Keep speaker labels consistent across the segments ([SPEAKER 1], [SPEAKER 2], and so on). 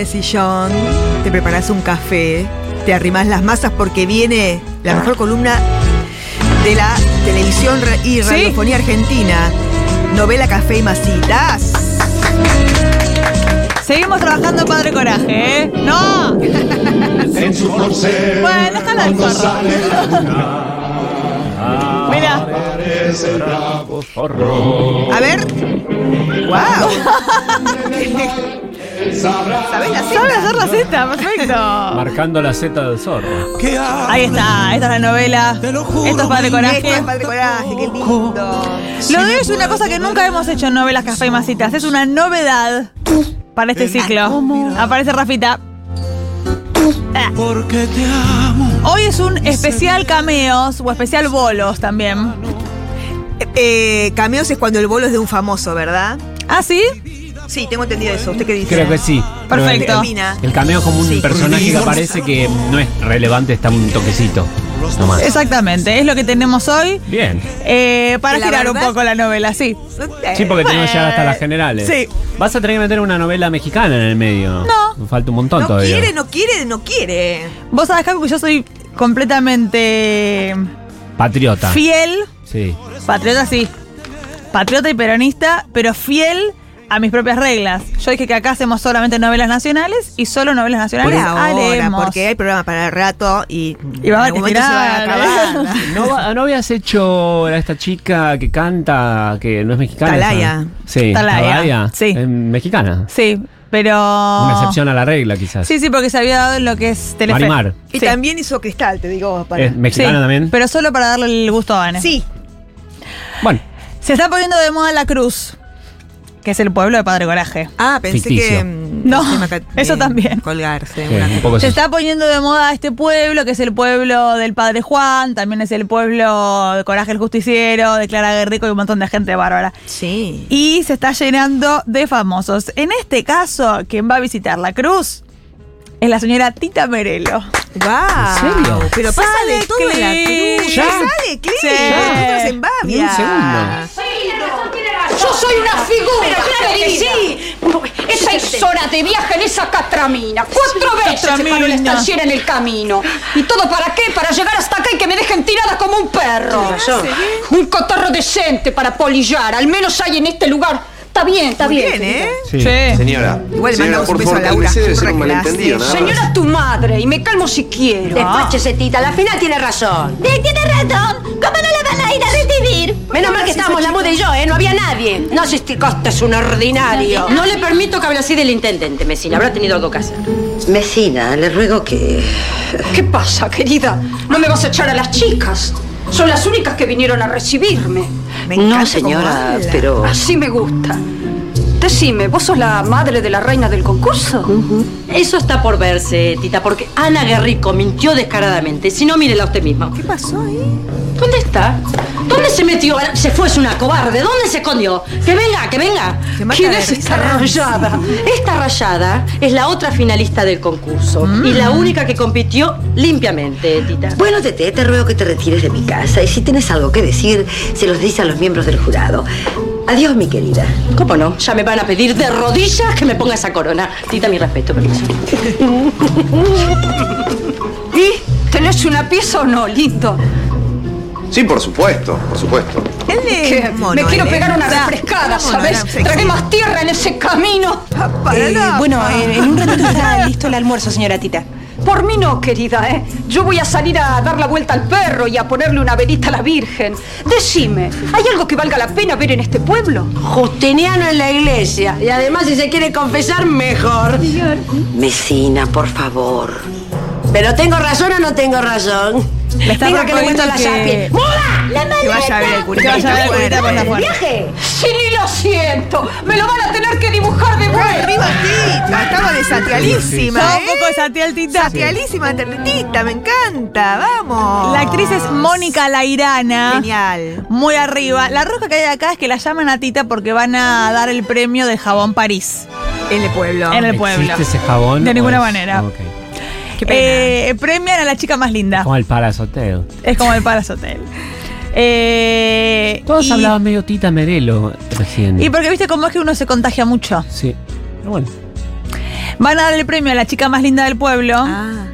[SPEAKER 1] El sillón, te preparás un café, te arrimás las masas porque viene la mejor columna de la televisión y radiofonía argentina. Novela Café y Masitas.
[SPEAKER 2] Seguimos trabajando Padre Coraje, ¿eh? ¡No!
[SPEAKER 3] En su corcel,
[SPEAKER 2] Bueno, déjala al
[SPEAKER 3] cuando
[SPEAKER 2] zorro.
[SPEAKER 3] sale la luna,
[SPEAKER 2] Mira.
[SPEAKER 1] A ver. ¡Wow! ¿Sabés la
[SPEAKER 2] sabe hacer la cesta, perfecto.
[SPEAKER 4] Marcando la Z del zorro.
[SPEAKER 2] Ahí está, esta es la novela. Esto es Padre
[SPEAKER 1] Esto
[SPEAKER 2] Coraje.
[SPEAKER 1] es Padre Coraje, qué lindo.
[SPEAKER 2] Lo de hoy es una cosa que nunca hemos hecho en novelas Café y Masitas. Es una novedad para este ciclo. Aparece Rafita.
[SPEAKER 5] Porque te amo.
[SPEAKER 2] Hoy es un especial cameos o especial bolos también.
[SPEAKER 1] Eh, cameos es cuando el bolo es de un famoso, ¿verdad?
[SPEAKER 2] ¿Ah, sí?
[SPEAKER 1] Sí, tengo entendido eso. ¿Usted qué dice?
[SPEAKER 4] Creo que sí.
[SPEAKER 2] Perfecto.
[SPEAKER 4] El cameo es como un
[SPEAKER 1] Sí.
[SPEAKER 4] personaje que aparece que no es relevante, está un toquecito. Nomás.
[SPEAKER 2] Exactamente, es lo que tenemos hoy.
[SPEAKER 4] Bien.
[SPEAKER 2] eh, para
[SPEAKER 1] La
[SPEAKER 2] girar un poco la novela, sí.
[SPEAKER 4] Sí, porque tenemos llegar hasta las generales.
[SPEAKER 2] Sí.
[SPEAKER 4] Vas a tener que meter una novela mexicana en el medio.
[SPEAKER 2] No.
[SPEAKER 4] Falta un montón
[SPEAKER 1] No
[SPEAKER 4] todavía.
[SPEAKER 1] quiere, no quiere, no quiere.
[SPEAKER 2] Vos sabés, Capi, que yo soy completamente
[SPEAKER 4] Patriota.
[SPEAKER 2] fiel,
[SPEAKER 4] Sí.
[SPEAKER 2] patriota sí, patriota y peronista, pero fiel a mis propias reglas. Yo dije que acá hacemos solamente novelas nacionales y solo novelas
[SPEAKER 1] Por
[SPEAKER 2] nacionales
[SPEAKER 1] ahora,
[SPEAKER 2] haremos.
[SPEAKER 1] porque hay programa para el rato y,
[SPEAKER 2] Y va
[SPEAKER 1] en
[SPEAKER 2] a
[SPEAKER 1] algún momento se van a
[SPEAKER 2] tirar,
[SPEAKER 1] acabar.
[SPEAKER 4] ¿No, ¿No habías hecho a esta chica que canta, que no es mexicana?
[SPEAKER 1] Talaya.
[SPEAKER 4] esa? Sí,
[SPEAKER 2] Talaya, sí.
[SPEAKER 4] Es mexicana.
[SPEAKER 2] Sí, pero...
[SPEAKER 4] Una excepción a la regla, quizás.
[SPEAKER 2] Sí, sí, porque se había dado en lo que es Telefe.
[SPEAKER 4] Marimar.
[SPEAKER 1] Y
[SPEAKER 2] Sí.
[SPEAKER 1] también hizo Cristal, te digo. Para...
[SPEAKER 4] ¿Es mexicana
[SPEAKER 2] Sí,
[SPEAKER 4] también?
[SPEAKER 2] Pero solo para darle el gusto a Ana.
[SPEAKER 1] Sí,
[SPEAKER 4] Bueno,
[SPEAKER 2] Se está poniendo de moda la cruz, que es el pueblo de Padre Coraje.
[SPEAKER 1] Ah, pensé
[SPEAKER 4] Ficticio.
[SPEAKER 1] que. mm,
[SPEAKER 2] No, eso
[SPEAKER 1] de
[SPEAKER 2] también.
[SPEAKER 1] Colgarse.
[SPEAKER 4] sí,
[SPEAKER 1] una
[SPEAKER 4] un
[SPEAKER 1] cosa.
[SPEAKER 4] poco
[SPEAKER 2] Se
[SPEAKER 4] eso.
[SPEAKER 2] está poniendo de moda este pueblo, que es el pueblo del Padre Juan, también es el pueblo de Coraje el Justiciero, de Clara Guerrico y un montón de gente bárbara.
[SPEAKER 1] Sí.
[SPEAKER 2] Y se está llenando de famosos. En este caso, quien va a visitar la cruz es la señora Tita Merelo.
[SPEAKER 1] ¡Wow!
[SPEAKER 4] serio?
[SPEAKER 1] Pero pasa
[SPEAKER 2] Sale
[SPEAKER 1] de todo en la cruz.
[SPEAKER 4] ¿Ya?
[SPEAKER 1] Sale, Clint.
[SPEAKER 2] Sí.
[SPEAKER 1] Nosotros en.
[SPEAKER 4] Ni un segundo.
[SPEAKER 6] Yo soy una figura. claro que sí. Es seis horas de viaje en esa catramina. Cuatro veces se paró la
[SPEAKER 2] catramina.
[SPEAKER 6] estanciera en el camino. ¿Y todo para qué? Para llegar hasta acá y que me dejen tirada como un perro. Un cotorro decente para polillar. Al menos hay en este lugar. Está bien, está
[SPEAKER 1] Muy
[SPEAKER 6] bien.
[SPEAKER 1] bien, ¿eh?
[SPEAKER 4] Sí.
[SPEAKER 7] Señora,
[SPEAKER 1] Igual
[SPEAKER 7] señora,
[SPEAKER 1] mandamos un
[SPEAKER 7] por
[SPEAKER 1] beso
[SPEAKER 7] favor,
[SPEAKER 1] a Laura,
[SPEAKER 7] cálmese, debe ser un
[SPEAKER 1] burra clase.
[SPEAKER 7] malentendido, nada más.
[SPEAKER 6] Señora tu madre, y me calmo si quiero.
[SPEAKER 8] Despáchese, tita, la final tiene razón.
[SPEAKER 9] Tiene razón. ¿Cómo no la van a ir a recibir?
[SPEAKER 8] Menos mal que estábamos la muda y yo, ¿eh? No había nadie. No, si este coste es un ordinario.
[SPEAKER 9] No le permito que hable así del intendente, Mesina. Habrá tenido algo que hacer.
[SPEAKER 8] Mesina, le ruego que...
[SPEAKER 6] ¿Qué pasa, querida? ¿No me vas a echar a las chicas? Son las únicas que vinieron a recibirme.
[SPEAKER 1] Me
[SPEAKER 8] No, señora, pero...
[SPEAKER 6] Así me gusta. Decime, ¿vos sos la madre de la reina del concurso?
[SPEAKER 9] Eso está por verse, Tita, porque Ana Guerrico mintió descaradamente. Si no, mírela usted misma.
[SPEAKER 1] ¿Qué pasó ahí?
[SPEAKER 9] ¿Dónde está? ¿Dónde se metió? Se fue, es una cobarde. ¿Dónde se escondió? Que venga, que venga. ¿Quién es esta rayada? Esta rayada es la otra finalista del concurso. Y la única que compitió limpiamente, Tita.
[SPEAKER 8] Bueno, Tete, te ruego que te retires de mi casa y si tienes algo que decir, se los dices a los miembros del jurado. Adiós, mi querida.
[SPEAKER 9] ¿Cómo no? Ya me van a pedir de rodillas que me ponga esa corona. Tita, mi respeto, permiso.
[SPEAKER 6] ¿Y? ¿Tenés una pieza o no, lindo?
[SPEAKER 7] Sí, por supuesto, por supuesto.
[SPEAKER 1] Mono,
[SPEAKER 6] me quiero
[SPEAKER 1] él, ¿eh?
[SPEAKER 6] pegar una refrescada, ¿sabes? Tragué más tierra en ese camino.
[SPEAKER 1] Para
[SPEAKER 10] Eh,
[SPEAKER 1] la-
[SPEAKER 10] bueno, en, en un ratito está listo el almuerzo, señora Tita.
[SPEAKER 6] Por mí no, querida, ¿eh? Yo voy a salir a dar la vuelta al perro y a ponerle una velita a la Virgen. Decime, ¿hay algo que valga la pena ver en este pueblo?
[SPEAKER 8] Justiniano en la iglesia. Y además, si se quiere confesar, mejor. Mesina, por favor. ¿Pero tengo razón o no tengo razón?
[SPEAKER 2] Le está
[SPEAKER 8] Venga, que le muestro la
[SPEAKER 2] que-.
[SPEAKER 8] ¡Muda! ¡La
[SPEAKER 1] Que vaya a ver el curita.
[SPEAKER 2] Que vaya a ver el curita por la puerta.
[SPEAKER 8] ¡Viaje!
[SPEAKER 6] Sí, lo siento. Me lo van a tener que dibujar de
[SPEAKER 1] ¡Ay,
[SPEAKER 6] vuelta.
[SPEAKER 1] arriba Tita! Estaba desatialísima.
[SPEAKER 2] Sos un
[SPEAKER 1] ¿eh?
[SPEAKER 2] poco de Satial Tita.
[SPEAKER 1] Satialísima Tita, me encanta. Vamos.
[SPEAKER 2] La actriz es Mónica Lairana.
[SPEAKER 1] Genial.
[SPEAKER 2] Muy arriba. La roja que hay acá es que la llaman a Tita porque van a dar el premio de jabón París
[SPEAKER 1] En el pueblo.
[SPEAKER 2] en el pueblo.
[SPEAKER 4] ¿Existe ese jabón?
[SPEAKER 2] De ninguna
[SPEAKER 4] es-
[SPEAKER 2] manera.
[SPEAKER 4] Ok.
[SPEAKER 1] Qué pena.
[SPEAKER 2] Eh, premian a la chica más linda.
[SPEAKER 4] Como el Palace Hotel.
[SPEAKER 2] Es como el Palace Hotel. Eh,
[SPEAKER 4] Todos
[SPEAKER 2] y,
[SPEAKER 4] hablaban medio Tita Merelo recién.
[SPEAKER 2] Y porque viste cómo es que uno se contagia mucho.
[SPEAKER 4] Sí. Pero bueno.
[SPEAKER 2] Van a dar el premio a la chica más linda del pueblo.
[SPEAKER 1] Ah,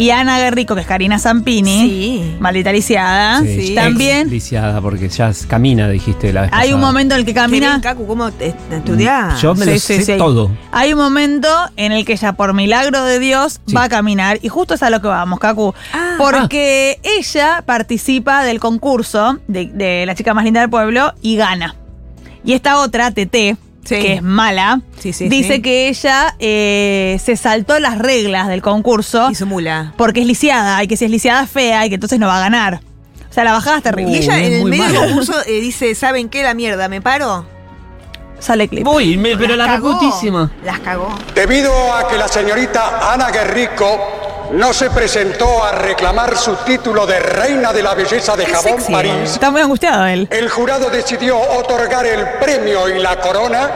[SPEAKER 2] Y Ana Guerrico, que es Karina Zampini.
[SPEAKER 1] sí.
[SPEAKER 2] Maldita lisiada.
[SPEAKER 1] sí.
[SPEAKER 2] También
[SPEAKER 4] Lisiada, porque ya camina, dijiste la vez
[SPEAKER 2] hay un momento en el que camina.
[SPEAKER 1] Cacu, ¿cómo te- estudiás?
[SPEAKER 4] Yo me lo
[SPEAKER 2] Sí,
[SPEAKER 4] sé todo.
[SPEAKER 2] Hay un momento en el que ella, por milagro de Dios,
[SPEAKER 4] Sí.
[SPEAKER 2] va a caminar. Y justo es a lo que vamos, Kaku.
[SPEAKER 1] Ah.
[SPEAKER 2] Porque ella participa del concurso de, de la chica más linda del pueblo y gana. Y esta otra, TT,
[SPEAKER 1] Sí.
[SPEAKER 2] que es mala,
[SPEAKER 1] Sí, sí,
[SPEAKER 2] dice
[SPEAKER 1] sí.
[SPEAKER 2] que ella eh, se saltó las reglas del concurso
[SPEAKER 1] Hizo mula.
[SPEAKER 2] porque es lisiada y que si es lisiada es fea y que entonces no va a ganar. O sea, la bajada es terrible.
[SPEAKER 1] Y ella en el medio del concurso eh, dice, ¿saben qué? La mierda, ¿me paro?
[SPEAKER 2] Sale clip.
[SPEAKER 4] Uy, me- pero la
[SPEAKER 1] cagó.
[SPEAKER 4] reputísima.
[SPEAKER 1] Las cagó.
[SPEAKER 5] Debido a que la señorita Ana Guerrico no se presentó a reclamar su título de reina de la belleza de
[SPEAKER 1] Qué
[SPEAKER 5] Jabón
[SPEAKER 1] sexy.
[SPEAKER 5] París,
[SPEAKER 2] Está muy angustiado él.
[SPEAKER 5] el jurado decidió otorgar el premio y la corona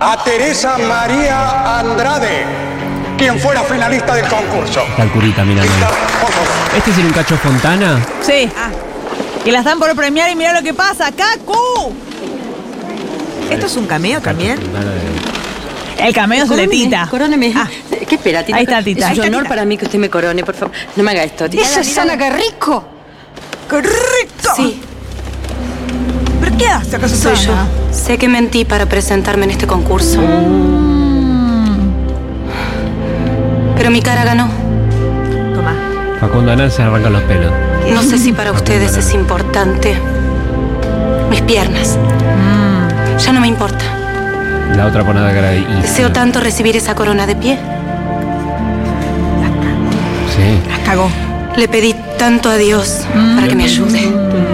[SPEAKER 5] a Teresa María Andrade, quien fuera finalista del concurso.
[SPEAKER 4] Está el curita mirando.
[SPEAKER 5] Está, por favor.
[SPEAKER 4] ¿Este es un cacho Fontana?
[SPEAKER 2] Sí.
[SPEAKER 1] Ah.
[SPEAKER 2] Y la están por premiar y mira lo que pasa. ¡Kaku!
[SPEAKER 1] ¿Esto es un cameo también?
[SPEAKER 2] El cameo es el de Tita.
[SPEAKER 9] Coróneme. ¿Qué espera, Tita?
[SPEAKER 2] Ahí está, Tita.
[SPEAKER 9] Es un honor
[SPEAKER 2] Tita.
[SPEAKER 9] para mí que usted me corone, por favor. No me haga esto, Tita.
[SPEAKER 6] ¿Esa es Ana Guerrico?
[SPEAKER 1] ¡Correcto!
[SPEAKER 9] Sí,
[SPEAKER 1] ¿Pero qué hace acaso
[SPEAKER 9] soy yo. Sé que mentí para presentarme en este concurso. Pero mi cara ganó.
[SPEAKER 1] Toma.
[SPEAKER 4] Facundo Anán se arrancan los pelos.
[SPEAKER 9] No sé si para ustedes es importante. Mis piernas. Ya no me importa.
[SPEAKER 4] La otra pone la cara de.
[SPEAKER 9] Deseo tanto recibir esa corona de pie.
[SPEAKER 4] Sí.
[SPEAKER 1] Las cagó.
[SPEAKER 9] Le pedí tanto a Dios para que me ayude.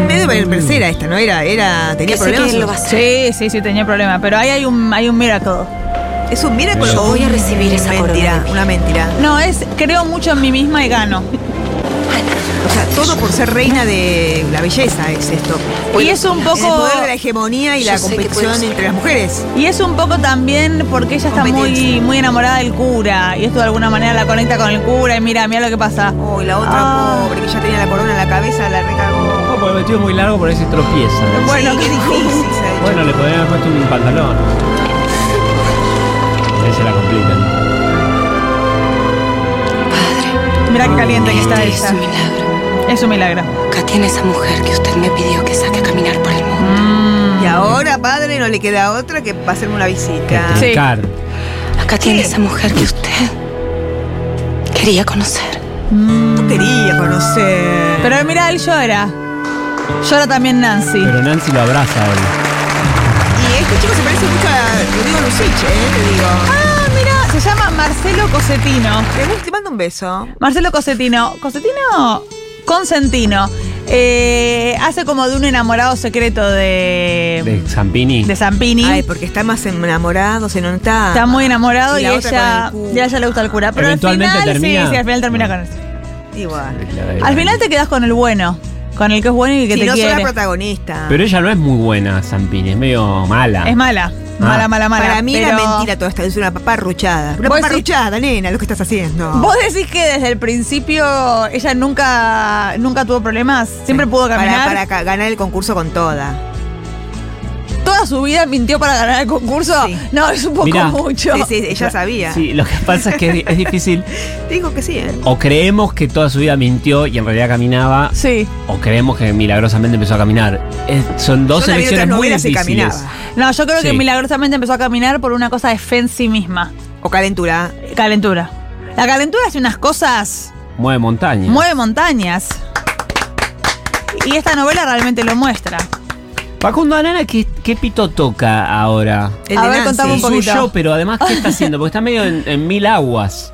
[SPEAKER 1] Medio tercera esta, ¿no? Era, era, tenía
[SPEAKER 9] Que sé que
[SPEAKER 1] problemas.
[SPEAKER 9] él lo va a hacer.
[SPEAKER 2] Sí, sí, sí, tenía problema. Pero ahí hay un, hay un miracle.
[SPEAKER 1] Es un miracle
[SPEAKER 9] Yo voy a recibir esa corona
[SPEAKER 1] mentira,
[SPEAKER 9] de pie.
[SPEAKER 1] una mentira.
[SPEAKER 2] No, es creo mucho en mí misma y gano.
[SPEAKER 1] Todo por ser reina de la belleza es esto.
[SPEAKER 2] Y es un
[SPEAKER 1] El
[SPEAKER 2] poco.
[SPEAKER 1] poder de la hegemonía y la competición entre las mujeres.
[SPEAKER 2] Y es un poco también porque ella está muy, muy enamorada del cura. Y esto de alguna manera la conecta con el cura. Y mira, mira lo que pasa.
[SPEAKER 1] Oh, y la otra
[SPEAKER 2] Ah.
[SPEAKER 1] pobre que ya tenía la corona en la cabeza, la recagó.
[SPEAKER 4] No, porque el vestido es muy largo, por ahí se tropieza.
[SPEAKER 2] Bueno,
[SPEAKER 1] sí, qué difícil.
[SPEAKER 4] Bueno, le podrían haber puesto un pantalón. Ahí se la complican.
[SPEAKER 2] Mira qué caliente que está
[SPEAKER 9] Este es un milagro. Acá tiene esa mujer que usted me pidió que saque a caminar por el mundo.
[SPEAKER 1] Y ahora, padre, no le queda otra que hacerme una visita.
[SPEAKER 2] Sí.
[SPEAKER 9] Acá tiene esa mujer que usted quería conocer.
[SPEAKER 1] No quería conocer.
[SPEAKER 2] Pero mira, él llora. Llora también Nancy.
[SPEAKER 4] Pero Nancy lo abraza a él.
[SPEAKER 1] Y este chico se parece mucho a Rodrigo Lucich, ¿eh? Te digo.
[SPEAKER 2] Ah, mira, se llama Marcelo Cosetino.
[SPEAKER 1] Te mando un beso.
[SPEAKER 2] Marcelo Cosetino. ¿Cosetino? Consentino. Eh, hace como de un enamorado secreto de.
[SPEAKER 4] De Zampini.
[SPEAKER 2] de Zampini.
[SPEAKER 1] Ay, porque está más enamorado, se nota.
[SPEAKER 2] Está muy enamorado y, ella, y a ella le gusta el cura. Pero al final,
[SPEAKER 4] termina.
[SPEAKER 2] sí, sí, al final termina con él.
[SPEAKER 1] Igual.
[SPEAKER 2] Al final te quedas con el bueno. Con el que es bueno y que
[SPEAKER 1] Si
[SPEAKER 2] te
[SPEAKER 1] no soy
[SPEAKER 2] quiere.
[SPEAKER 1] la protagonista.
[SPEAKER 4] Pero ella no es muy buena, Zampini, es medio mala.
[SPEAKER 2] Es mala. Mala, mala, mala.
[SPEAKER 1] Para mí era
[SPEAKER 2] pero-
[SPEAKER 1] mentira toda esta, es una paparruchada. Una paparruchada, nena, lo que estás haciendo.
[SPEAKER 2] ¿Vos decís que desde el principio ella nunca, nunca tuvo problemas? Siempre pudo
[SPEAKER 1] Para,
[SPEAKER 2] caminar.
[SPEAKER 1] para ca- ganar el concurso con toda.
[SPEAKER 2] Toda su vida mintió para ganar el concurso.
[SPEAKER 1] Sí.
[SPEAKER 2] No, es un poco
[SPEAKER 4] Mirá.
[SPEAKER 2] mucho.
[SPEAKER 1] Sí, sí, ella sabía.
[SPEAKER 4] Sí, lo que pasa es que es, es difícil.
[SPEAKER 1] Digo que sí, ¿eh?
[SPEAKER 4] O creemos que toda su vida mintió y en realidad caminaba,
[SPEAKER 2] Sí.
[SPEAKER 4] o creemos que milagrosamente empezó a caminar. Es- son dos
[SPEAKER 1] Yo
[SPEAKER 4] elecciones muy difíciles.
[SPEAKER 2] No, yo creo que milagrosamente empezó a caminar por una cosa de fe en sí misma.
[SPEAKER 1] O calentura.
[SPEAKER 2] Calentura. La calentura hace unas cosas,
[SPEAKER 4] Mueve montaña.
[SPEAKER 2] mueve montañas. Y esta novela realmente lo muestra.
[SPEAKER 4] Facundo Anana, ¿qué, qué pito toca ahora?
[SPEAKER 1] El
[SPEAKER 2] A
[SPEAKER 1] de
[SPEAKER 2] ver, contame un poquito.
[SPEAKER 4] Suyo, pero además, ¿qué está haciendo? Porque está medio en, en mil aguas.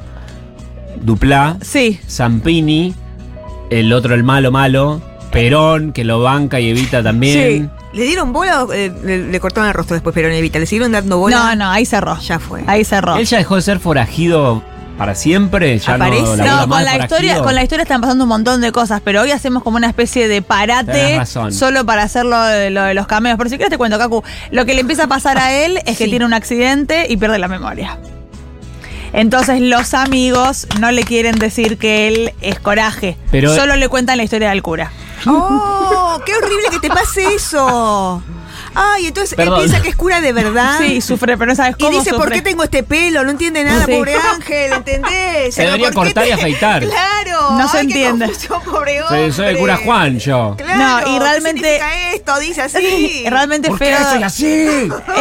[SPEAKER 4] Duplá,
[SPEAKER 2] Sí.
[SPEAKER 4] Zampini, el otro, el malo malo, Perón, que lo banca y evita también.
[SPEAKER 1] ¿Le dieron bola o eh, le, le cortaron el rostro después Perón Evita? ¿Le siguieron dando bola?
[SPEAKER 2] No, no, ahí cerró.
[SPEAKER 1] Ya fue.
[SPEAKER 2] Ahí cerró.
[SPEAKER 4] Él ya dejó de ser forajido para siempre. Ya
[SPEAKER 1] Aparece.
[SPEAKER 4] no,
[SPEAKER 2] No, con la historia, con la historia están pasando un montón de cosas, pero hoy hacemos como una especie de parate solo para hacer lo de, lo de los cameos. Pero si quieres te cuento, Kaku, lo que le empieza a pasar a él es que tiene un accidente y pierde la memoria. Entonces los amigos no le quieren decir que él es coraje,
[SPEAKER 4] Pero-
[SPEAKER 2] solo le cuentan la historia del cura.
[SPEAKER 1] ¡Oh! ¡Qué horrible que te pase eso! Ay, entonces
[SPEAKER 4] Perdón.
[SPEAKER 1] él piensa que es cura de verdad.
[SPEAKER 2] Sí, sufre, pero no sabes
[SPEAKER 1] Y
[SPEAKER 2] cómo
[SPEAKER 1] dice, ¿por qué tengo este pelo? No entiende nada,
[SPEAKER 2] Sí.
[SPEAKER 1] pobre Ángel, ¿entendés?
[SPEAKER 4] Se debería
[SPEAKER 1] ¿por qué
[SPEAKER 4] cortar y afeitar.
[SPEAKER 1] Claro.
[SPEAKER 2] No se
[SPEAKER 1] Ay, qué
[SPEAKER 2] entiende.
[SPEAKER 1] confusión, pobre hombre.
[SPEAKER 4] soy el cura Juan, yo.
[SPEAKER 1] Claro,
[SPEAKER 2] No, y
[SPEAKER 1] ¿qué
[SPEAKER 2] realmente-
[SPEAKER 1] significa esto? Dice así.
[SPEAKER 2] Realmente
[SPEAKER 4] ¿Por
[SPEAKER 2] feo.
[SPEAKER 4] qué soy así?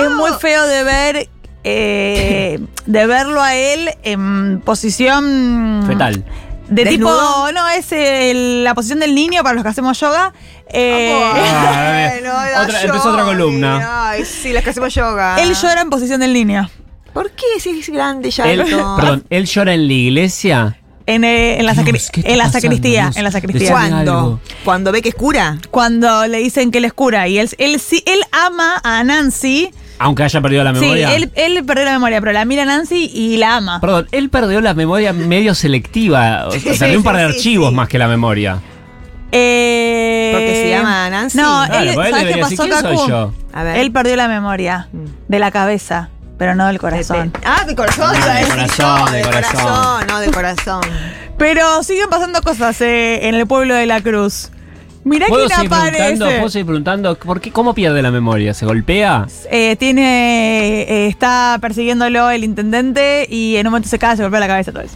[SPEAKER 2] Es muy feo de ver. eh, de verlo a él en posición
[SPEAKER 4] Fetal.
[SPEAKER 2] De
[SPEAKER 1] ¿Desnudo?
[SPEAKER 2] tipo, no, es el- la posición del niño para los que hacemos yoga. Eh,
[SPEAKER 4] Ah,
[SPEAKER 1] Bueno,
[SPEAKER 4] otra- empezó otra columna.
[SPEAKER 1] Ay, sí, las que hacemos yoga.
[SPEAKER 2] él llora en posición del niño.
[SPEAKER 1] ¿Por qué si es grande ya?
[SPEAKER 4] Él,
[SPEAKER 1] alto?
[SPEAKER 4] perdón, él llora en la iglesia.
[SPEAKER 2] En, eh, en la,
[SPEAKER 4] Dios,
[SPEAKER 2] sacri-
[SPEAKER 4] ¿qué está
[SPEAKER 2] en la
[SPEAKER 4] pasando,
[SPEAKER 2] sacristía.
[SPEAKER 4] Dios?
[SPEAKER 2] En la sacristía.
[SPEAKER 4] Decime
[SPEAKER 1] ¿Cuándo?
[SPEAKER 4] algo.
[SPEAKER 1] ¿Cuando ve que es cura?
[SPEAKER 2] Cuando le dicen que él es cura. Y él, él, sí, él ama a Nancy.
[SPEAKER 4] Aunque haya perdido la memoria.
[SPEAKER 2] Sí, él, él perdió la memoria, pero la mira Nancy y la ama.
[SPEAKER 4] Perdón, él perdió la memoria medio selectiva. O sea,
[SPEAKER 1] Sí,
[SPEAKER 4] perdió un par de archivos
[SPEAKER 1] sí.
[SPEAKER 4] más que la memoria.
[SPEAKER 2] Eh,
[SPEAKER 1] Porque se llama Nancy.
[SPEAKER 2] No,
[SPEAKER 4] Claro,
[SPEAKER 2] él,
[SPEAKER 4] pues él
[SPEAKER 2] ¿sabes qué pasó,
[SPEAKER 4] ¿quién soy
[SPEAKER 2] Cacu?
[SPEAKER 4] yo?
[SPEAKER 1] A ver.
[SPEAKER 2] Él perdió la memoria de la cabeza, pero no del corazón.
[SPEAKER 1] Ah, de corazón.
[SPEAKER 4] Ah,
[SPEAKER 1] iba a
[SPEAKER 4] de
[SPEAKER 1] decir
[SPEAKER 4] corazón,
[SPEAKER 1] yo,
[SPEAKER 4] de corazón.
[SPEAKER 1] No, de corazón.
[SPEAKER 2] Pero siguen pasando cosas eh, en el pueblo de la Cruz. Mirá
[SPEAKER 4] ¿Puedo
[SPEAKER 2] quién
[SPEAKER 4] seguir, preguntando,
[SPEAKER 2] aparece.
[SPEAKER 4] ¿Puedo seguir preguntando por qué, cómo pierde la memoria? ¿Se golpea?
[SPEAKER 2] Eh, tiene. eh, está persiguiéndolo el intendente y en un momento se cae, se golpea la cabeza todo eso.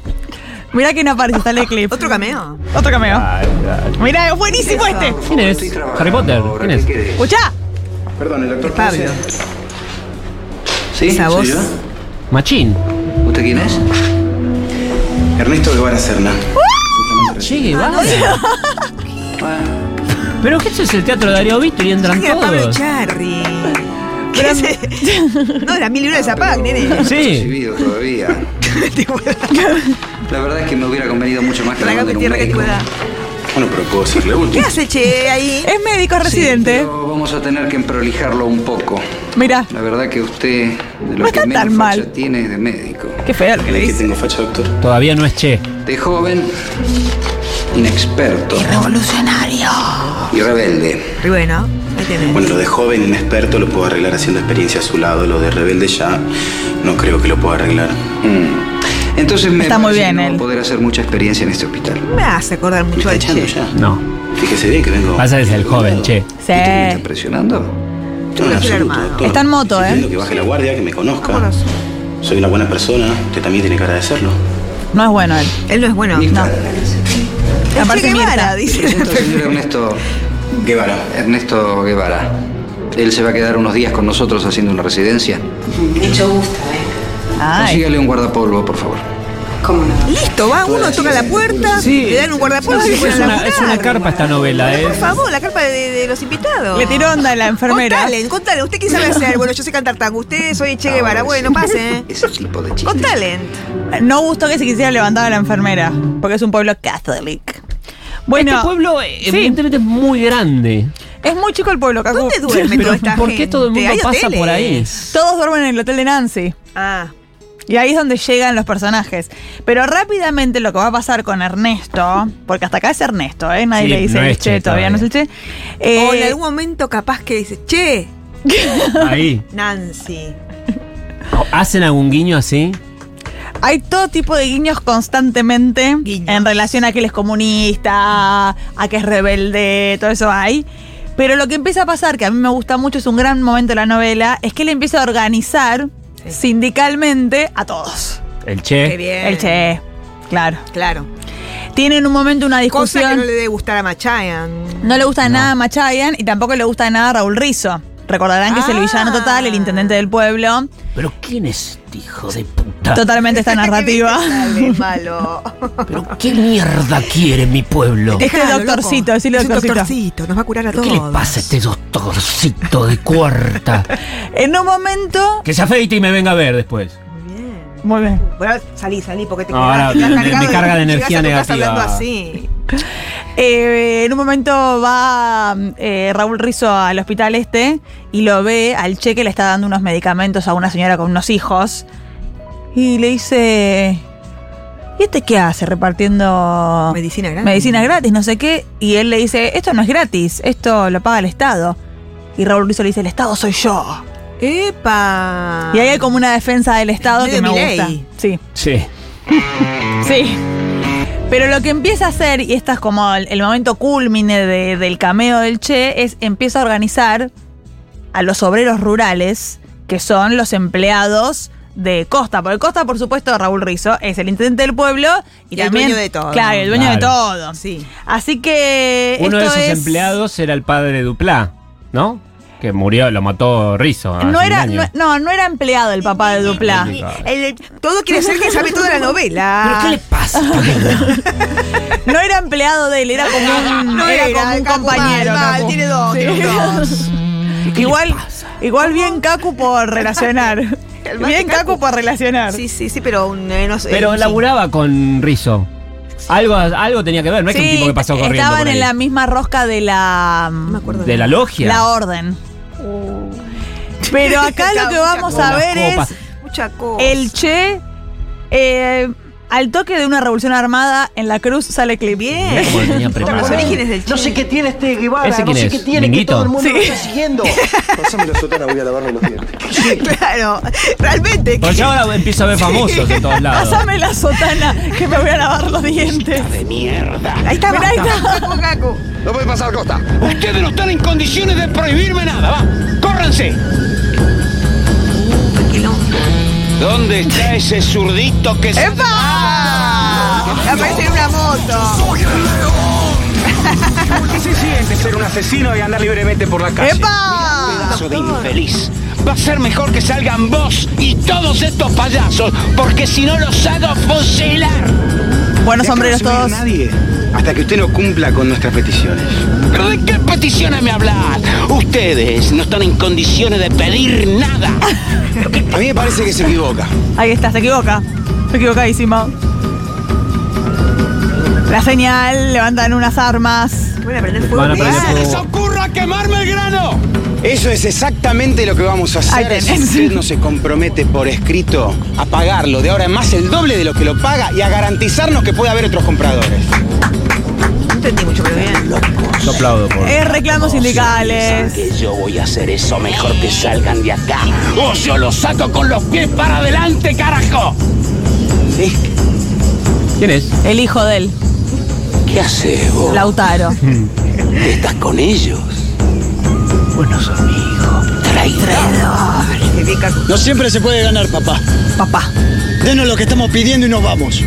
[SPEAKER 2] Mirá quién aparece, está el clip.
[SPEAKER 1] ¿Otro cameo?
[SPEAKER 2] Otro cameo.
[SPEAKER 4] Ay, ay.
[SPEAKER 2] Mirá, es buenísimo este.
[SPEAKER 4] ¿Quién es? Harry Potter. ¿Quién es?
[SPEAKER 2] Escuchá.
[SPEAKER 7] Perdón, el doctor
[SPEAKER 1] Pablo.
[SPEAKER 7] ¿Sí?
[SPEAKER 1] Esa voz.
[SPEAKER 4] Machín.
[SPEAKER 7] ¿Usted quién es? Ernesto Guevara Serna.
[SPEAKER 4] Che, Guevara.
[SPEAKER 7] Bueno,
[SPEAKER 4] ¿Pero qué eso es el teatro de Darío Víctor y entran
[SPEAKER 1] Era Pablo
[SPEAKER 4] todos?
[SPEAKER 1] Charri. ¿Qué es? No, era mil libros de Zapac, nene.
[SPEAKER 4] Sí.
[SPEAKER 7] recibido todavía. La verdad es que me hubiera convenido mucho más que
[SPEAKER 1] Traga que
[SPEAKER 7] manden un
[SPEAKER 1] tierra que te
[SPEAKER 7] médico.
[SPEAKER 1] pueda.
[SPEAKER 7] Bueno, pero puedo serle
[SPEAKER 1] ¿Qué
[SPEAKER 7] útil.
[SPEAKER 1] hace Che ahí?
[SPEAKER 2] Es médico
[SPEAKER 7] Sí,
[SPEAKER 2] residente.
[SPEAKER 7] pero vamos a tener que emprolijarlo un poco.
[SPEAKER 2] Mirá.
[SPEAKER 7] La verdad que usted de lo
[SPEAKER 2] No
[SPEAKER 7] que
[SPEAKER 2] está
[SPEAKER 7] menos
[SPEAKER 2] tan mal.
[SPEAKER 7] facha tiene es de médico.
[SPEAKER 2] Qué feo lo que le
[SPEAKER 7] ¿De qué
[SPEAKER 2] dice.
[SPEAKER 7] tengo facha, doctor?
[SPEAKER 4] Todavía no es Che.
[SPEAKER 7] De joven, inexperto
[SPEAKER 2] Revolucionario.
[SPEAKER 7] y rebelde.
[SPEAKER 1] Y bueno, ahí tenés.
[SPEAKER 10] Bueno, lo de joven inexperto lo puedo arreglar haciendo experiencia a su lado. Lo de rebelde ya no creo que lo pueda arreglar.
[SPEAKER 7] Mm. Entonces me
[SPEAKER 2] Está muy bien
[SPEAKER 7] que no va
[SPEAKER 2] él.
[SPEAKER 7] a poder hacer mucha experiencia en este hospital.
[SPEAKER 1] Me hace acordar
[SPEAKER 10] ¿Me
[SPEAKER 1] mucho al Che.
[SPEAKER 10] ya?
[SPEAKER 4] No.
[SPEAKER 10] Fíjese bien que vengo.
[SPEAKER 4] Pasa que es el joven, Che.
[SPEAKER 2] Sí.
[SPEAKER 7] ¿Me está presionando?
[SPEAKER 10] No, en
[SPEAKER 1] el
[SPEAKER 10] absoluto.
[SPEAKER 2] Está en moto,
[SPEAKER 10] Estoy
[SPEAKER 2] ¿eh?
[SPEAKER 10] pidiendo que baje la guardia, que me conozca.
[SPEAKER 1] Vámonos.
[SPEAKER 10] Soy una buena persona. Usted también tiene cara de serlo.
[SPEAKER 2] No es bueno él.
[SPEAKER 1] Él no es bueno. Es
[SPEAKER 2] Aparte
[SPEAKER 1] Guevara, dice.
[SPEAKER 7] señor Ernesto,
[SPEAKER 10] Guevara.
[SPEAKER 7] Ernesto Guevara. Él se va a quedar unos días con nosotros haciendo una residencia.
[SPEAKER 8] Mucho gusto, ¿eh?
[SPEAKER 2] Ay.
[SPEAKER 7] Consígale un guardapolvo, por favor.
[SPEAKER 8] ¿Cómo no?
[SPEAKER 1] Listo, va, uno toca la puerta,
[SPEAKER 4] Sí.
[SPEAKER 1] le dan un guardapolvo
[SPEAKER 4] Sí, es, una,
[SPEAKER 1] laburar.
[SPEAKER 4] es una carpa esta novela, ¿eh?
[SPEAKER 1] Por favor, la carpa de, de los invitados.
[SPEAKER 2] Le tiró onda a la enfermera.
[SPEAKER 1] Contale, contale. ¿Usted qué sabe hacer? Bueno, yo sé cantar tango. Usted soy Che Guevara. Bueno,
[SPEAKER 7] sí.
[SPEAKER 1] pase. ¿eh?
[SPEAKER 7] Ese tipo de chistes.
[SPEAKER 1] Con talent.
[SPEAKER 2] No gustó que se quisiera levantar a la enfermera, porque es un pueblo catholic. Bueno,
[SPEAKER 4] este pueblo, eh,
[SPEAKER 2] sí.
[SPEAKER 4] evidentemente, es muy grande.
[SPEAKER 2] es muy chico el pueblo, Cacu.
[SPEAKER 1] ¿Dónde duerme toda esta
[SPEAKER 4] ¿por qué todo el
[SPEAKER 1] gente?
[SPEAKER 4] mundo pasa
[SPEAKER 1] hoteles.
[SPEAKER 4] por ahí?
[SPEAKER 2] Todos duermen en el hotel de Nancy.
[SPEAKER 1] Ah,
[SPEAKER 2] Y ahí es donde llegan los personajes. Pero rápidamente lo que va a pasar con Ernesto, porque hasta acá es Ernesto, ¿eh? Nadie
[SPEAKER 4] Sí,
[SPEAKER 2] le dice
[SPEAKER 4] no
[SPEAKER 2] el
[SPEAKER 4] es
[SPEAKER 2] che,
[SPEAKER 4] Che
[SPEAKER 2] todavía no es el che. Eh,
[SPEAKER 1] o en algún momento capaz que dice, che,
[SPEAKER 4] Ahí.
[SPEAKER 1] Nancy.
[SPEAKER 4] ¿Hacen algún guiño así?
[SPEAKER 2] Hay todo tipo de guiños constantemente
[SPEAKER 1] Guiños.
[SPEAKER 2] en relación a que él es comunista, a que es rebelde, todo eso hay. Pero lo que empieza a pasar, que a mí me gusta mucho, es un gran momento de la novela, es que él empieza a organizar sindicalmente a todos.
[SPEAKER 4] El
[SPEAKER 1] Qué
[SPEAKER 4] Che.
[SPEAKER 1] bien.
[SPEAKER 2] El che, claro.
[SPEAKER 1] Claro.
[SPEAKER 2] Tienen un momento una
[SPEAKER 1] Cosa
[SPEAKER 2] discusión.
[SPEAKER 1] que no le debe gustar a Machayan.
[SPEAKER 2] No le gusta nada a Machayan y tampoco le gusta nada a Raúl Rizzo. Recordarán que es el villano
[SPEAKER 1] Ah.
[SPEAKER 2] total, el intendente del pueblo.
[SPEAKER 4] Pero ¿quién es este hijo de puta?
[SPEAKER 2] Totalmente esta narrativa.
[SPEAKER 1] Dale, malo.
[SPEAKER 4] ¿Pero qué mierda quiere mi pueblo?
[SPEAKER 2] Este
[SPEAKER 1] Déjalo,
[SPEAKER 2] doctorcito,
[SPEAKER 1] loco.
[SPEAKER 2] decile
[SPEAKER 1] Es un
[SPEAKER 2] doctorcito.
[SPEAKER 1] doctorcito, nos va a curar a
[SPEAKER 4] ¿Pero
[SPEAKER 1] todos.
[SPEAKER 4] ¿Qué le pasa a este doctorcito de cuarta?
[SPEAKER 2] En un momento.
[SPEAKER 4] que se afeite y me venga a ver después.
[SPEAKER 2] Muy bien.
[SPEAKER 1] Bueno, salí, salí, porque te
[SPEAKER 4] No, ahora
[SPEAKER 1] te
[SPEAKER 4] me- me carga de energía negativa.
[SPEAKER 1] hablando así.
[SPEAKER 2] Eh, en un momento va eh, Raúl Rizo al hospital este y lo ve al che que le está dando unos medicamentos a una señora con unos hijos. Y le dice. ¿Y este qué hace? Repartiendo
[SPEAKER 1] Medicina gratis.
[SPEAKER 2] medicina gratis, no sé qué. Y él le dice, esto no es gratis, esto lo paga el Estado. Y Raúl Rizo le dice, el Estado soy yo.
[SPEAKER 1] ¡Epa!
[SPEAKER 2] Y ahí hay como una defensa del Estado que
[SPEAKER 1] Medio
[SPEAKER 2] me gusta. Sí.
[SPEAKER 4] Sí.
[SPEAKER 2] Sí. Pero lo que empieza a hacer, y este es como el, el momento culmine de- del cameo del Che, es empieza a organizar a los obreros rurales, que son los empleados de Costa. Porque Costa, por supuesto, Raúl Rizo, es el intendente del pueblo y,
[SPEAKER 1] Y el
[SPEAKER 2] también.
[SPEAKER 1] dueño de todo.
[SPEAKER 2] Claro, el dueño de todo.
[SPEAKER 1] Sí.
[SPEAKER 2] Así que.
[SPEAKER 4] Uno de
[SPEAKER 2] es-
[SPEAKER 4] empleados era el padre de Duplá, ¿no? Que murió, lo mató Rizo. hace
[SPEAKER 2] No era, no, no, no era empleado el papá de Dupla.
[SPEAKER 1] El- todo quiere ser que sabe toda la novela.
[SPEAKER 4] ¿Pero qué le pasa?
[SPEAKER 2] No era empleado de él, era como un,
[SPEAKER 1] No
[SPEAKER 2] era
[SPEAKER 1] era,
[SPEAKER 2] como un compañero.
[SPEAKER 1] mal, mal, tiene dos,
[SPEAKER 2] Sí.
[SPEAKER 1] tiene dos.
[SPEAKER 2] Igual, igual bien Cacu por relacionar. Bien Cacu por relacionar.
[SPEAKER 1] Sí, sí, sí, pero un, eh, no sé,
[SPEAKER 4] Pero
[SPEAKER 1] sí.
[SPEAKER 4] laburaba con Rizo. Algo, algo tenía que ver, no es que un
[SPEAKER 2] Sí,
[SPEAKER 4] tipo que pasó corriendo
[SPEAKER 2] estaban
[SPEAKER 4] por ahí.
[SPEAKER 2] en la misma rosca de la
[SPEAKER 1] No me acuerdo
[SPEAKER 4] De la logia.
[SPEAKER 2] la orden. Pero acá lo que vamos a ver es.
[SPEAKER 1] Mucha cosa.
[SPEAKER 2] el Che eh, al toque de una revolución armada en la cruz sale clip.
[SPEAKER 1] Bien.
[SPEAKER 11] No sé qué tiene este Guevara,
[SPEAKER 4] ¿Ese
[SPEAKER 11] no sé qué tiene
[SPEAKER 4] ¿Minguito?
[SPEAKER 11] que todo el mundo
[SPEAKER 2] Sí.
[SPEAKER 11] lo está siguiendo.
[SPEAKER 10] Pásame la sotana, voy a lavarme los dientes.
[SPEAKER 1] Claro, realmente.
[SPEAKER 4] Pero ya ahora empiezo a ver famosos de todos lados.
[SPEAKER 2] Pásame la sotana que me voy a lavar los dientes.
[SPEAKER 11] De mierda.
[SPEAKER 1] Ahí está,
[SPEAKER 2] ahí está.
[SPEAKER 5] No puede pasar, Costa.
[SPEAKER 11] Ustedes no están en condiciones de prohibirme nada, va. ¡Córranse! ¿Dónde está ese zurdito que se...
[SPEAKER 1] ¡Epa! Aparece en una moto.
[SPEAKER 11] ¿Qué se siente ser un asesino y andar libremente por la calle?
[SPEAKER 2] ¡Epa!
[SPEAKER 11] Pedazo de infeliz. Va a ser mejor que salgan vos y todos estos payasos, porque si no los hago fusilar.
[SPEAKER 2] Buenos sombreros todos.
[SPEAKER 10] nadie hasta que usted no cumpla con nuestras peticiones.
[SPEAKER 11] ¿Pero de qué peticiones me hablas? Ustedes no están en condiciones de pedir nada.
[SPEAKER 10] A mí me parece que se equivoca.
[SPEAKER 2] Ahí está, se equivoca. Se equivocadísimo. La señal, levantan unas armas.
[SPEAKER 1] Van a prender fuego.
[SPEAKER 4] Van a prender fuego.
[SPEAKER 11] ocurra quemarme el grano!
[SPEAKER 10] Eso es exactamente lo que vamos a hacer si usted no se compromete por escrito a pagarlo de ahora en más el doble de lo que lo paga y a garantizarnos que puede haber otros compradores.
[SPEAKER 1] No entendí mucho, pero bien.
[SPEAKER 4] Yo aplaudo por.
[SPEAKER 2] Es reclamos sindicales.
[SPEAKER 11] Que yo voy a hacer eso mejor que salgan de acá. O yo los saco con los pies para adelante, carajo.
[SPEAKER 4] ¿Quién es?
[SPEAKER 2] El hijo de él,
[SPEAKER 11] ¿Qué haces vos?
[SPEAKER 2] Lautaro.
[SPEAKER 11] ¿Estás con ellos? Mi hijo. Traidor.
[SPEAKER 1] Cacu.
[SPEAKER 12] No siempre se puede ganar, papá.
[SPEAKER 2] Papá.
[SPEAKER 12] Denos lo que estamos pidiendo y nos vamos.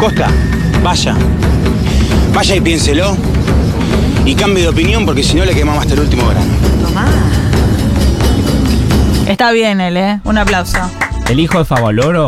[SPEAKER 10] Costa, vaya. Vaya y piénselo. Y cambie de opinión porque si no le quemamos hasta el último grano.
[SPEAKER 1] Tomá.
[SPEAKER 2] Está bien él, ¿eh? Un aplauso.
[SPEAKER 4] ¿El hijo de Favaloro?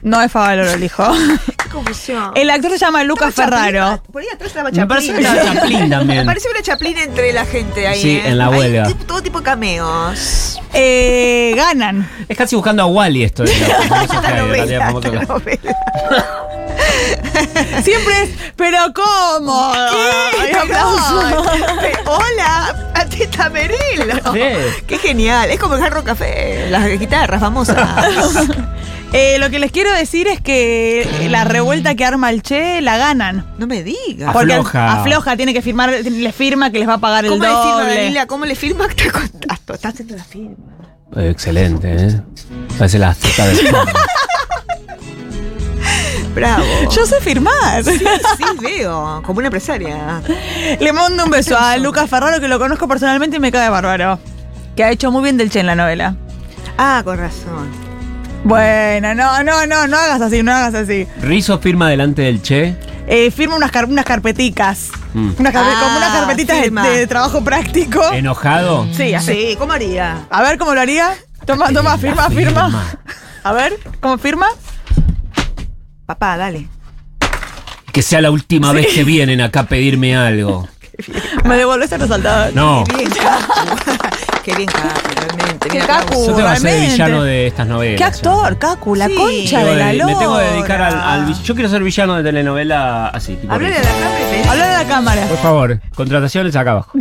[SPEAKER 2] No es Favaloro el hijo.
[SPEAKER 1] Qué confusión.
[SPEAKER 2] El actor se llama Lucas
[SPEAKER 1] Estaba Chaplin,
[SPEAKER 2] Ferraro.
[SPEAKER 1] Por ahí atrás estaba
[SPEAKER 4] Me
[SPEAKER 1] Chaplin.
[SPEAKER 4] parece que estaba Chaplin también.
[SPEAKER 1] Me parece una Chaplin entre la gente ahí.
[SPEAKER 4] Sí,
[SPEAKER 1] ¿eh?
[SPEAKER 4] en la huelga.
[SPEAKER 1] todo tipo de cameos.
[SPEAKER 2] Eh, ganan.
[SPEAKER 4] Es casi buscando a Wally esto hay.
[SPEAKER 1] novela.
[SPEAKER 2] Siempre es, pero ¿cómo? Ay, aplauso.
[SPEAKER 1] Hola, Patita Merelo.
[SPEAKER 4] Sí.
[SPEAKER 1] Qué genial. Es como el Jarro Café, las guitarras famosas.
[SPEAKER 2] Eh, lo que les quiero decir es que la revuelta que arma el Che la ganan.
[SPEAKER 1] No me digas.
[SPEAKER 2] Porque
[SPEAKER 4] Afloja.
[SPEAKER 2] afloja, tiene que firmar, le firma que les va a pagar el
[SPEAKER 1] ¿Cómo le firma,
[SPEAKER 2] doble.
[SPEAKER 1] Daniela? ¿Cómo le firma? Está, haciendo la firma.
[SPEAKER 4] Eh, Excelente, ¿eh? Parece la zeta del
[SPEAKER 1] Bravo.
[SPEAKER 2] Yo sé firmar.
[SPEAKER 1] Sí, sí, veo. Como una empresaria.
[SPEAKER 2] Le mando un beso a Lucas Ferraro, que lo conozco personalmente y me cae bárbaro. Que ha hecho muy bien del Che en la novela.
[SPEAKER 1] Ah, con razón.
[SPEAKER 2] Bueno, no, no, no, no hagas así, no hagas así.
[SPEAKER 4] Rizo firma delante del Che.
[SPEAKER 2] Eh, firma unas, car- unas carpeticas.
[SPEAKER 4] Mm.
[SPEAKER 2] Unas carpe-
[SPEAKER 1] Ah,
[SPEAKER 2] como unas carpetitas de, trabajo práctico.
[SPEAKER 4] ¿Enojado?
[SPEAKER 2] Sí, así.
[SPEAKER 1] Sí, ¿cómo haría?
[SPEAKER 2] A ver cómo lo haría. Toma, toma, firma, firma. A ver, ¿cómo firma?
[SPEAKER 1] Papá, dale.
[SPEAKER 4] Que sea la última vez que vienen acá a pedirme algo.
[SPEAKER 2] Me devolvés a resaltador.
[SPEAKER 4] No.
[SPEAKER 1] Qué bien. Qué bien, realmente.
[SPEAKER 2] Qué Cacu.
[SPEAKER 4] Yo te voy a ser villano de estas novelas.
[SPEAKER 2] Qué actor, Cacu, la
[SPEAKER 1] Sí.
[SPEAKER 2] concha
[SPEAKER 4] Tengo
[SPEAKER 2] de la lora.
[SPEAKER 4] me tengo que dedicar al, al vi- Yo quiero ser villano de telenovela así, tipo.
[SPEAKER 1] Hablale a la cámara y pedí-
[SPEAKER 2] Habla de la cámara.
[SPEAKER 4] Por favor, contrataciones acá abajo.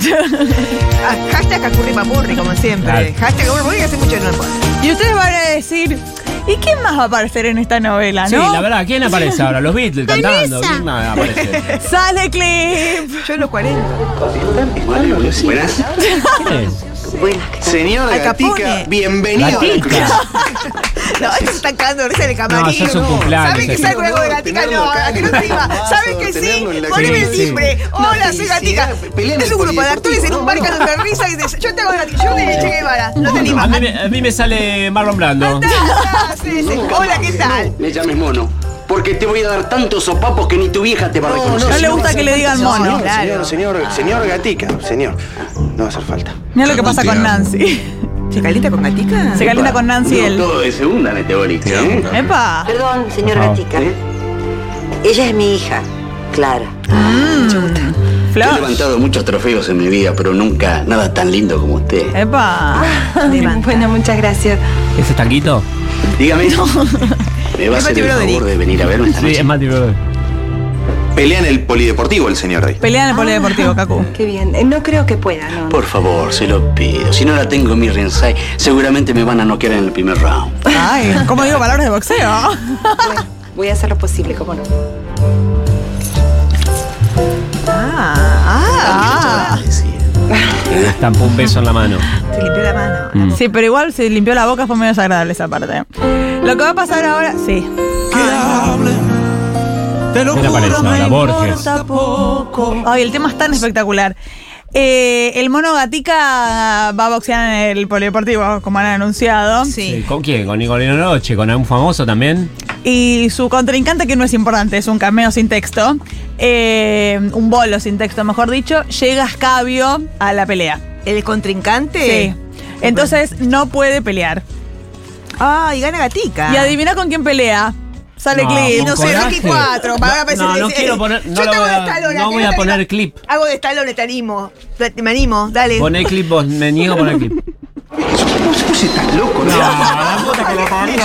[SPEAKER 1] Ah, Hashtag Cacurri Papurri, como siempre.
[SPEAKER 4] Claro.
[SPEAKER 1] Hashtag Cacurri Papurri, que hace mucho que no lo.
[SPEAKER 2] Y ustedes van a decir, ¿y quién más va a aparecer en esta novela,
[SPEAKER 4] Sí,
[SPEAKER 2] no?
[SPEAKER 4] la verdad, ¿quién aparece ahora? Los Beatles cantando. ¿Quién más aparece?
[SPEAKER 2] Sale clip.
[SPEAKER 1] Yo en los 40.
[SPEAKER 7] Buenas.
[SPEAKER 4] ¿Quién es?
[SPEAKER 10] Señor
[SPEAKER 1] Al Capone.
[SPEAKER 10] Gatica, bienvenido a la
[SPEAKER 4] Gatica.
[SPEAKER 10] cruz.
[SPEAKER 1] No, estos se están cagando de risa en el camarín.
[SPEAKER 4] No, ya es un cumpleaños,
[SPEAKER 1] ¿Saben que salgo algo de gatica?
[SPEAKER 10] Tenerlo
[SPEAKER 1] No,
[SPEAKER 10] acá
[SPEAKER 1] que no
[SPEAKER 10] el
[SPEAKER 1] iba. ¿Saben que sí?
[SPEAKER 10] tenerlo en la
[SPEAKER 1] Poneme el
[SPEAKER 4] sí.
[SPEAKER 1] timbre. Hola, soy gatica. Es
[SPEAKER 10] el
[SPEAKER 1] un grupo de actores en un bar
[SPEAKER 10] polideportivo,
[SPEAKER 1] de risa y dice, yo te hago gatica. Yo de Che Guevara. No te
[SPEAKER 4] A
[SPEAKER 1] anima.
[SPEAKER 4] mí, me- a mí me sale Marlon Brando.
[SPEAKER 1] Hola, ¿qué tal?
[SPEAKER 7] Me llames mono. Porque te voy a dar tantos sopapos que ni tu vieja te va a reconocer.
[SPEAKER 2] No le gusta que le digan mono.
[SPEAKER 10] Señor,
[SPEAKER 1] Claro.
[SPEAKER 10] señor, señor, señor Gatica, señor. No va a hacer falta.
[SPEAKER 2] Mira lo que pasa con Nancy.
[SPEAKER 1] ¿Se calienta con gatica?
[SPEAKER 2] Se calienta con Nancy él.
[SPEAKER 7] Todo de segunda este ¿eh?
[SPEAKER 2] Epa.
[SPEAKER 8] Perdón, señor
[SPEAKER 4] Ah,
[SPEAKER 8] Gatica.
[SPEAKER 7] ¿Eh?
[SPEAKER 8] Ella es mi hija, Clara.
[SPEAKER 2] Mm.
[SPEAKER 7] He
[SPEAKER 2] Flor.
[SPEAKER 7] levantado muchos trofeos en mi vida, pero nunca nada tan lindo como usted.
[SPEAKER 2] Epa.
[SPEAKER 8] Bueno, muchas gracias.
[SPEAKER 4] ¿Ese es tanguito?
[SPEAKER 7] Dígame. ¿Me va a
[SPEAKER 1] Es
[SPEAKER 7] hacer el favor de venir a verme esta
[SPEAKER 4] Sí,
[SPEAKER 7] noche?
[SPEAKER 4] es Matthew Broderick.
[SPEAKER 10] Pelea en el polideportivo el señor ahí.
[SPEAKER 2] Pelea en el polideportivo, Cacu.
[SPEAKER 8] Qué bien. Eh, No creo que pueda, no.
[SPEAKER 7] Por favor, se lo pido. Si no la tengo en mi ringside, seguramente me van a noquear en el primer round.
[SPEAKER 2] Ay, ¿cómo digo palabras de boxeo?
[SPEAKER 8] Bueno, voy a hacer lo posible, cómo no.
[SPEAKER 1] Ah, ah.
[SPEAKER 4] Le estampó un beso en la mano.
[SPEAKER 1] Se limpió la mano.
[SPEAKER 4] Mm.
[SPEAKER 2] Sí, pero igual se limpió la boca, fue medio desagradable esa parte. Lo que va a pasar ahora, sí.
[SPEAKER 4] ¿Quién aparece ahora? Borges.
[SPEAKER 2] Ay, el tema es tan espectacular. Eh, el mono Gatica va a boxear en el polideportivo, como han anunciado.
[SPEAKER 4] Sí, ¿Con quién? ¿Con Nicolino Noche? ¿Con algún famoso también?
[SPEAKER 2] Y su contrincante, que no es importante, es un cameo sin texto, eh, un bolo sin texto, mejor dicho, llega escabio a la pelea.
[SPEAKER 1] ¿El contrincante?
[SPEAKER 2] Sí. Entonces no puede pelear.
[SPEAKER 1] Ah, y gana gatica.
[SPEAKER 2] Y adivina con quién pelea. Sale
[SPEAKER 4] No,
[SPEAKER 2] clip.
[SPEAKER 1] No sé. Rocky 4.
[SPEAKER 4] No, no, no quiero poner- no
[SPEAKER 1] Yo te hago
[SPEAKER 4] voy
[SPEAKER 1] de
[SPEAKER 4] a-
[SPEAKER 1] Stallone,
[SPEAKER 4] no
[SPEAKER 1] ¿a que
[SPEAKER 4] voy a poner clip.
[SPEAKER 1] Hago de Stallone, te animo. Te- Me animo, dale.
[SPEAKER 4] Poné clip vos, me niego a poner clip.
[SPEAKER 10] Vos, vos estás loco, ¿no?
[SPEAKER 4] la puta que lo parió.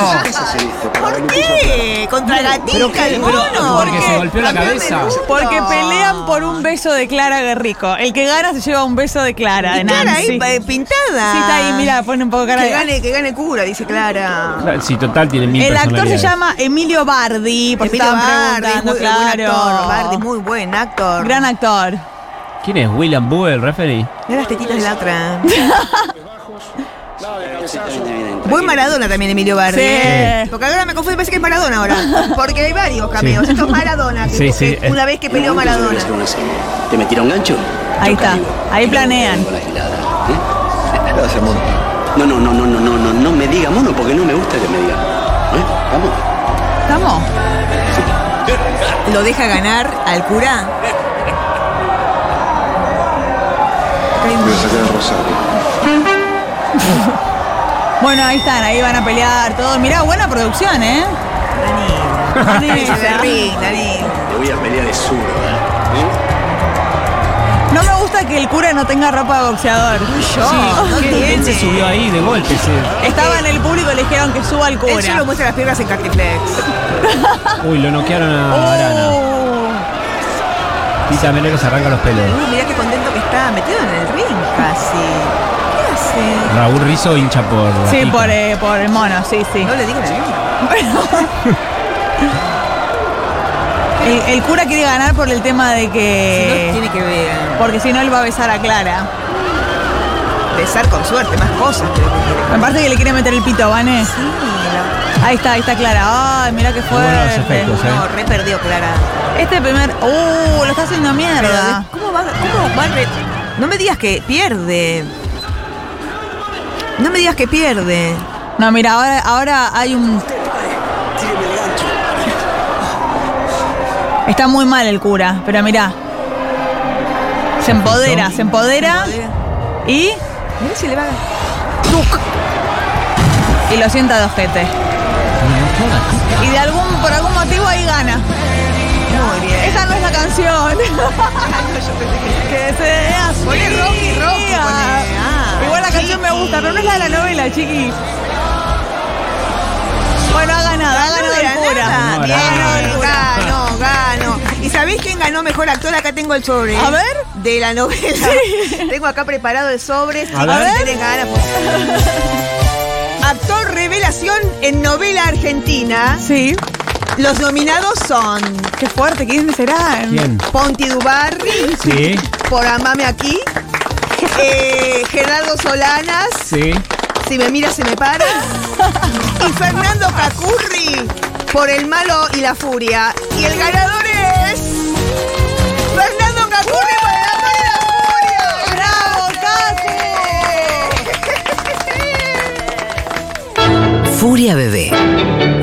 [SPEAKER 1] ¿Por qué? ¿Contra gatica el mono?
[SPEAKER 4] Porque se golpeó la cabeza.
[SPEAKER 2] Porque pelean por un beso de Clara Guerrico. El que gana se lleva un beso de Clara, de
[SPEAKER 1] Y Clara ahí eh, pintada.
[SPEAKER 2] Sí, está ahí, mira, pone un poco cara
[SPEAKER 1] Que
[SPEAKER 2] de...
[SPEAKER 1] gane, que gane cura, dice Clara.
[SPEAKER 4] Sí, total, tiene mil
[SPEAKER 2] El actor se llama Emilio Bardi, por
[SPEAKER 1] Emilio Bardi,
[SPEAKER 2] preguntando,
[SPEAKER 1] muy buen
[SPEAKER 2] claro.
[SPEAKER 1] actor. Bardi, muy buen actor.
[SPEAKER 2] Gran actor.
[SPEAKER 4] ¿Quién es? William Boo, el referee.
[SPEAKER 1] Mira las tetitas de la otra. Buen Maradona también, Emilio Bardi.
[SPEAKER 2] Sí.
[SPEAKER 1] Porque ahora me confundo, parece que es Maradona ahora. Porque hay varios cameos.
[SPEAKER 4] Sí.
[SPEAKER 1] Esto es Maradona. que-
[SPEAKER 4] Sí, sí.
[SPEAKER 1] Una vez que peleó Maradona.
[SPEAKER 7] ¿Te metieron un gancho?
[SPEAKER 2] Ahí está. Ahí planean.
[SPEAKER 7] ¿eh? No, no, no, no, no, no, no, no me diga mono porque no me gusta que me diga. ¿Eh? Vamos.
[SPEAKER 2] ¿Estamos?
[SPEAKER 1] Lo deja ganar al cura.
[SPEAKER 10] Voy a sacar a Rosario.
[SPEAKER 2] Bueno, ahí están, ahí van a pelear todos. Mirá, buena producción, ¿eh?
[SPEAKER 1] Dani.
[SPEAKER 2] Dani,
[SPEAKER 1] Dani.
[SPEAKER 7] Le voy a pelear de zurdo, ¿eh?
[SPEAKER 2] No me gusta que el cura no tenga ropa de boxeador.
[SPEAKER 1] Yo, no
[SPEAKER 4] ¿Quién
[SPEAKER 1] tiene.
[SPEAKER 4] se subió ahí de golpe? sí?
[SPEAKER 2] Estaba en el público y le dijeron que suba al cura.
[SPEAKER 1] Él solo muestra las piernas en Cartiflex.
[SPEAKER 4] Uy, lo noquearon a Arana.
[SPEAKER 2] Oh.
[SPEAKER 4] Tita Menero se arranca los pelos.
[SPEAKER 1] Uy, mirá qué contento que está. Metido en el ring casi.
[SPEAKER 4] Raúl Rizzo hincha por.
[SPEAKER 2] Sí,
[SPEAKER 4] Gatica.
[SPEAKER 2] por, eh, por el mono, sí, sí.
[SPEAKER 1] No le digan el.
[SPEAKER 2] El, cura quiere ganar por el tema de
[SPEAKER 1] Si no,
[SPEAKER 2] que.
[SPEAKER 1] tiene que ver.
[SPEAKER 2] Porque si no, él va a besar a Clara.
[SPEAKER 1] Besar con suerte, más cosas. Que.
[SPEAKER 2] Me parece que le quiere meter el pito, ¿vane?
[SPEAKER 1] Sí,
[SPEAKER 2] Ahí está, ahí está Clara. Ay, mira
[SPEAKER 4] buenos
[SPEAKER 2] fuerte.
[SPEAKER 4] efectos, ¿eh?
[SPEAKER 1] No, re perdió Clara.
[SPEAKER 2] Este primer. ¡Uh! Lo está haciendo
[SPEAKER 1] Pero,
[SPEAKER 2] mierda.
[SPEAKER 1] ¿Cómo va? ¿Cómo va? a re- No me digas que pierde. No me digas que pierde.
[SPEAKER 2] No, mira, ahora, ahora hay un. Está muy mal el cura, pero mira. Se empodera, se empodera. Y.
[SPEAKER 1] Mirá si le va a...
[SPEAKER 2] Y lo sienta de ojete. Y de algún, por algún motivo ahí gana.
[SPEAKER 1] Muy bien.
[SPEAKER 2] Esa no es la canción. que seas
[SPEAKER 1] Poné Rocky, Rocky,
[SPEAKER 2] fría. Igual la canción me gusta, pero no es la de la novela, chiqui. Bueno, ha ganado, ha ganado el.
[SPEAKER 4] No,
[SPEAKER 1] Bien,
[SPEAKER 4] ganó.
[SPEAKER 1] ganó. ¿Y sabés quién ganó mejor actor? Acá tengo el sobre.
[SPEAKER 2] A ver.
[SPEAKER 1] De la novela. Tengo acá preparado el sobre. Si
[SPEAKER 4] A ver.
[SPEAKER 1] tienen ganas, pues. Actor revelación en novela argentina.
[SPEAKER 2] Sí.
[SPEAKER 1] Los nominados son
[SPEAKER 2] Qué fuerte, ¿quién será?
[SPEAKER 4] ¿Quién?
[SPEAKER 1] Ponti Dubarri,
[SPEAKER 4] Sí,
[SPEAKER 1] por Amame Aquí, eh, Gerardo Solanas,
[SPEAKER 4] sí.
[SPEAKER 1] Si me mira se me para, y Fernando Cacurri, por El Malo y la Furia. Y el ganador es... Fernando Cacurri por El Amor y la Furia.
[SPEAKER 2] ¡Bravo, Cacu!
[SPEAKER 13] Furia Bebé.